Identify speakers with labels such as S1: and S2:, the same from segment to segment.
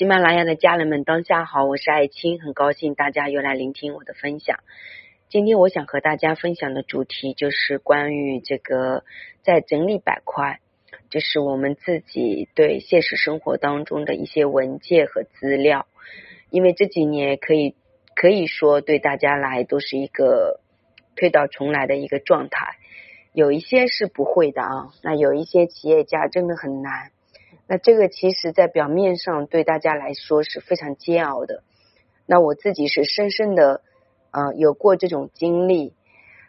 S1: 喜马拉雅的家人们，当下好，我是爱青，很高兴大家又来聆听我的分享。今天我想和大家分享的主题就是关于这个在整理板块，就是我们自己对现实生活当中的一些文件和资料。因为这几年可以可以说对大家来都是一个推倒重来的一个状态，有一些是不会的啊，那有一些企业家真的很难。那这个其实，在表面上对大家来说是非常煎熬的。那我自己是深深的啊有过这种经历，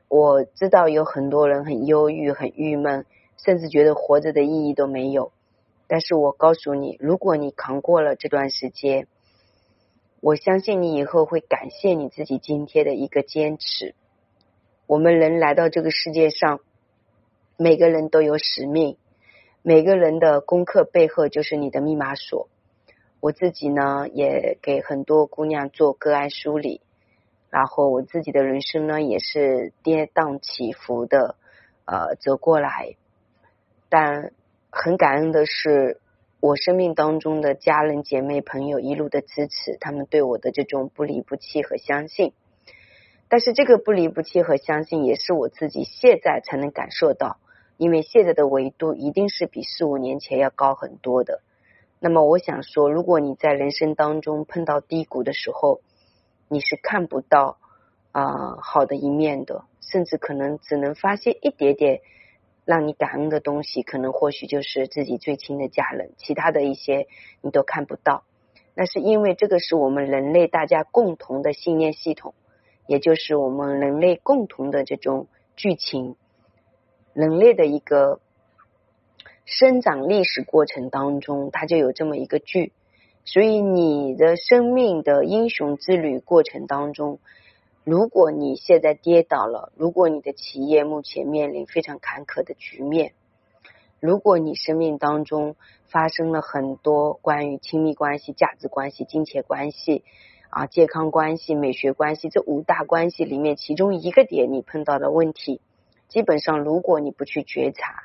S1: 我知道有很多人很忧郁、很郁闷，甚至觉得活着的意义都没有。但是我告诉你，如果你扛过了这段时间，我相信你以后会感谢你自己今天的一个坚持。我们人来到这个世界上，每个人都有使命。每个人的功课背后就是你的密码锁。我自己呢，也给很多姑娘做个案梳理，然后我自己的人生呢，也是跌宕起伏的呃走过来。但很感恩的是，我生命当中的家人、姐妹、朋友一路的支持，他们对我的这种不离不弃和相信。但是这个不离不弃和相信，也是我自己现在才能感受到。因为现在的维度一定是比四五年前要高很多的。那么我想说，如果你在人生当中碰到低谷的时候，你是看不到啊好的一面的，甚至可能只能发现一点点让你感恩的东西，可能或许就是自己最亲的家人，其他的一些你都看不到。那是因为这个是我们人类大家共同的信念系统，也就是我们人类共同的这种剧情。人类的一个生长历史过程当中，它就有这么一个剧，所以你的生命的英雄之旅过程当中，如果你现在跌倒了，如果你的企业目前面临非常坎坷的局面，如果你生命当中发生了很多关于亲密关系、价值关系、金钱关系啊、健康关系、美学关系这五大关系里面其中一个点你碰到的问题。基本上，如果你不去觉察，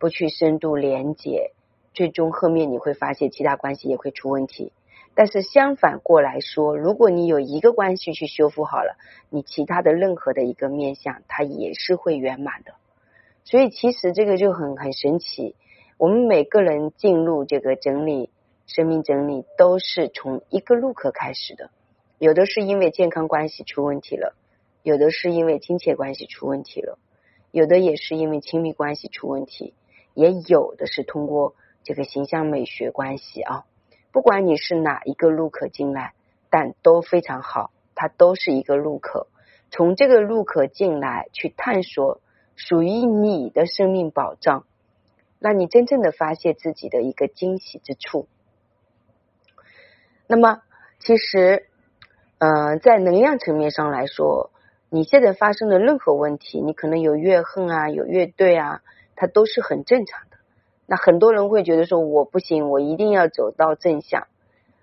S1: 不去深度连接，最终后面你会发现其他关系也会出问题。但是相反过来说，如果你有一个关系去修复好了，你其他的任何的一个面相，它也是会圆满的。所以其实这个就很很神奇。我们每个人进入这个整理生命整理，都是从一个路口开始的。有的是因为健康关系出问题了，有的是因为金钱关系出问题了。有的也是因为亲密关系出问题，也有的是通过这个形象美学关系啊。不管你是哪一个路口进来，但都非常好，它都是一个路口。从这个路口进来，去探索属于你的生命保障，让你真正的发现自己的一个惊喜之处。那么，其实，呃，在能量层面上来说。你现在发生的任何问题，你可能有怨恨啊，有怨怼啊，它都是很正常的。那很多人会觉得说，我不行，我一定要走到正向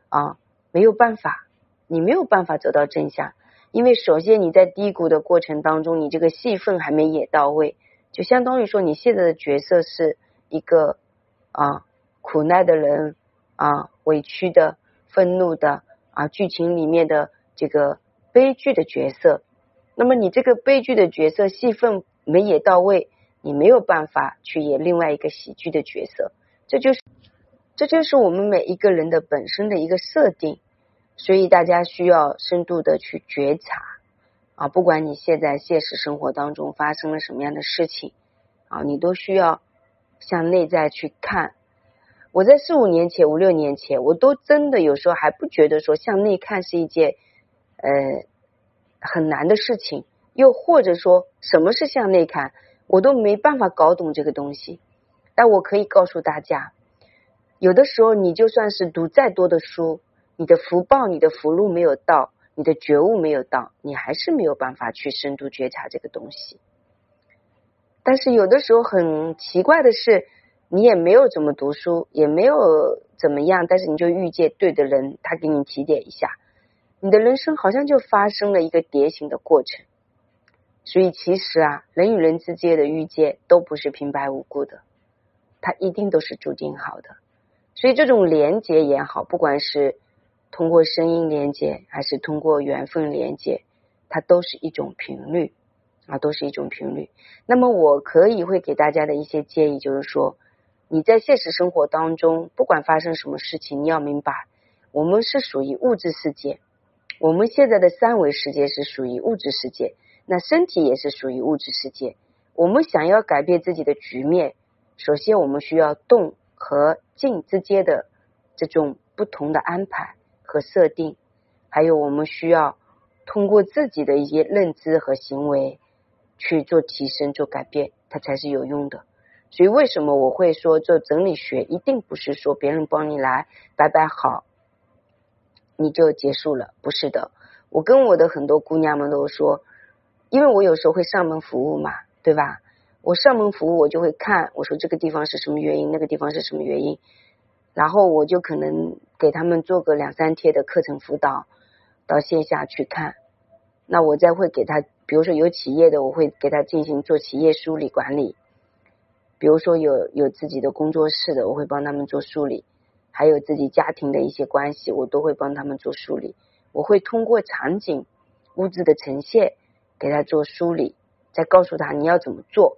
S1: 啊，没有办法，你没有办法走到正向，因为首先你在低谷的过程当中，你这个戏份还没演到位，就相当于说你现在的角色是一个啊苦难的人啊，委屈的、愤怒的啊，剧情里面的这个悲剧的角色。那么你这个悲剧的角色戏份没演到位，你没有办法去演另外一个喜剧的角色，这就是这就是我们每一个人的本身的一个设定，所以大家需要深度的去觉察啊，不管你现在现实生活当中发生了什么样的事情啊，你都需要向内在去看。我在四五年前、五六年前，我都真的有时候还不觉得说向内看是一件呃。很难的事情，又或者说什么是向内看，我都没办法搞懂这个东西。但我可以告诉大家，有的时候你就算是读再多的书，你的福报、你的福禄没有到，你的觉悟没有到，你还是没有办法去深度觉察这个东西。但是有的时候很奇怪的是，你也没有怎么读书，也没有怎么样，但是你就遇见对的人，他给你提点一下。你的人生好像就发生了一个蝶形的过程，所以其实啊，人与人之间的遇见都不是平白无故的，它一定都是注定好的。所以这种连接也好，不管是通过声音连接，还是通过缘分连接，它都是一种频率啊，都是一种频率。那么我可以会给大家的一些建议，就是说你在现实生活当中，不管发生什么事情，你要明白，我们是属于物质世界，我们现在的三维世界是属于物质世界，那身体也是属于物质世界。我们想要改变自己的局面，首先我们需要动和静之间的这种不同的安排和设定，还有我们需要通过自己的一些认知和行为去做提升、做改变，它才是有用的。所以，为什么我会说做整理学一定不是说别人帮你来摆摆好你就结束了？不是的，我跟我的很多姑娘们都说，因为我有时候会上门服务嘛。对吧？我上门服务，我就会看，我说这个地方是什么原因，那个地方是什么原因，然后我就可能给他们做个两三天的课程辅导，到线下去看。那我再会给他，比如说有企业的，我会给他进行做企业梳理管理；，比如说有有自己的工作室的，我会帮他们做梳理；，还有自己家庭的一些关系，我都会帮他们做梳理。我会通过场景、物质的呈现，给他做梳理。再告诉他你要怎么做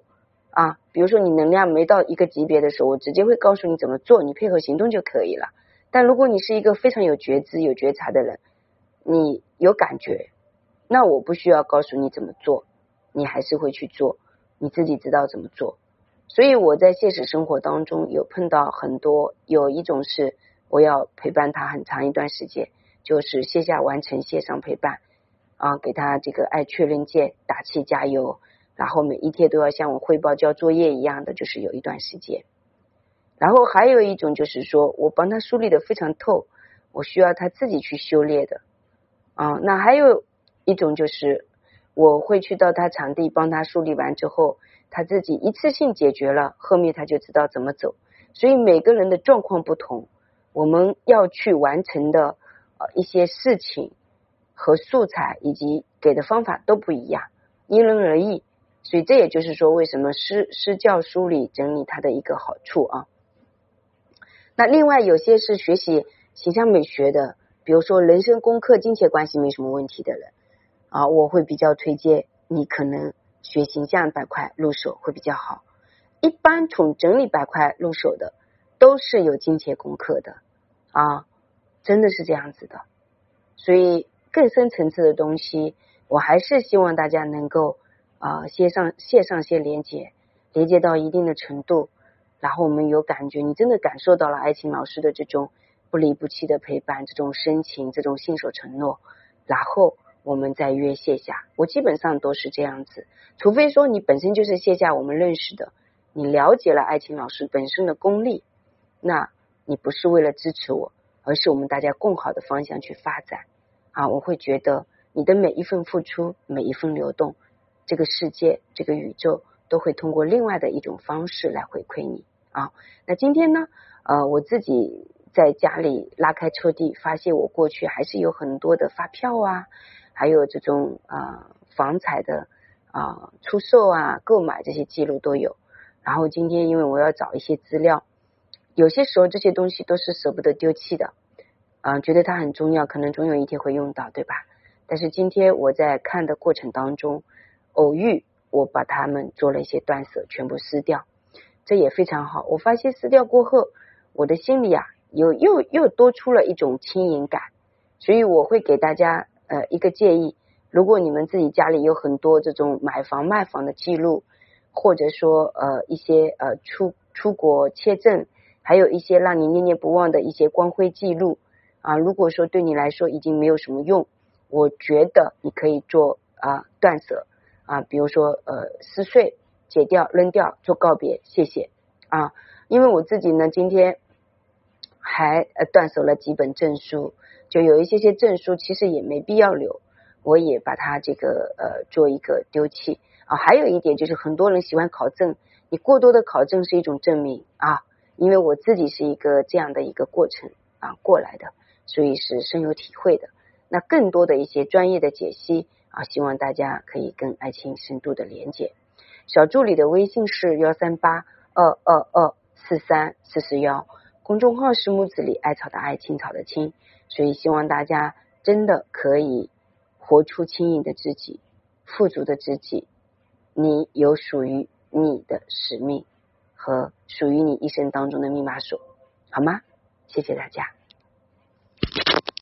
S1: 啊？比如说你能量没到一个级别的时候，我直接会告诉你怎么做，你配合行动就可以了。但如果你是一个非常有觉知、有觉察的人，你有感觉，那我不需要告诉你怎么做，你还是会去做，你自己知道怎么做。所以我在现实生活当中有碰到很多，有一种是我要陪伴他很长一段时间，就是线下完成，线上陪伴。啊，给他这个爱确认键，打气加油，然后每一天都要向我汇报交作业一样的，就是有一段时间。然后还有一种就是说我帮他梳理的非常透，我需要他自己去修炼的啊。那还有一种就是我会去到他场地帮他梳理完之后，他自己一次性解决了，后面他就知道怎么走。所以每个人的状况不同，我们要去完成的呃一些事情。和素材以及给的方法都不一样，因人而异，所以这也就是说，为什么施施教梳理整理它的一个好处啊。那另外有些是学习形象美学的，比如说人生功课、金钱关系没什么问题的人啊，我会比较推荐你可能学形象板块入手会比较好。一般从整理板块入手的都是有金钱功课的啊，真的是这样子的，所以。更深层次的东西，我还是希望大家能够啊线上线上先连接，连接到一定的程度，然后我们有感觉，你真的感受到了爱情老师的这种不离不弃的陪伴，这种深情，这种信守承诺，然后我们再约线下。我基本上都是这样子，除非说你本身就是线下我们认识的，你了解了爱情老师本身的功力，那你不是为了支持我，而是我们大家更好的方向去发展。啊，我会觉得你的每一份付出，每一份流动，这个世界，这个宇宙都会通过另外的一种方式来回馈你啊。那今天呢，呃，我自己在家里拉开抽屉，发现我过去还是有很多的发票啊，还有这种啊房产的啊出售啊、购买这些记录都有。然后今天因为我要找一些资料，有些时候这些东西都是舍不得丢弃的。啊，觉得它很重要，可能总有一天会用到，对吧？但是今天我在看的过程当中，偶遇我把它们做了一些断舍，全部撕掉，这也非常好。我发现撕掉过后，我的心里啊，有又又多出了一种轻盈感。所以我会给大家呃一个建议：如果你们自己家里有很多这种买房卖房的记录，或者说呃一些呃出出国签证，还有一些让你念念不忘的一些光辉记录。啊，如果说对你来说已经没有什么用，我觉得你可以做啊断舍啊，比如说呃撕碎、解掉、扔掉、做告别，谢谢啊。因为我自己呢，今天还呃断手了几本证书，就有一些些证书其实也没必要留，我也把它这个呃做一个丢弃啊。还有一点就是很多人喜欢考证，你过多的考证是一种证明啊，因为我自己是一个这样的一个过程啊过来的。所以是深有体会的。那更多的一些专业的解析啊，希望大家可以跟爱情深度的连接。小助理的微信是幺三八二二二四三四四幺，公众号是木子李，艾草的艾，青草的青，所以希望大家真的可以活出轻盈的自己，富足的自己。你有属于你的使命和属于你一生当中的密码锁，好吗？谢谢大家。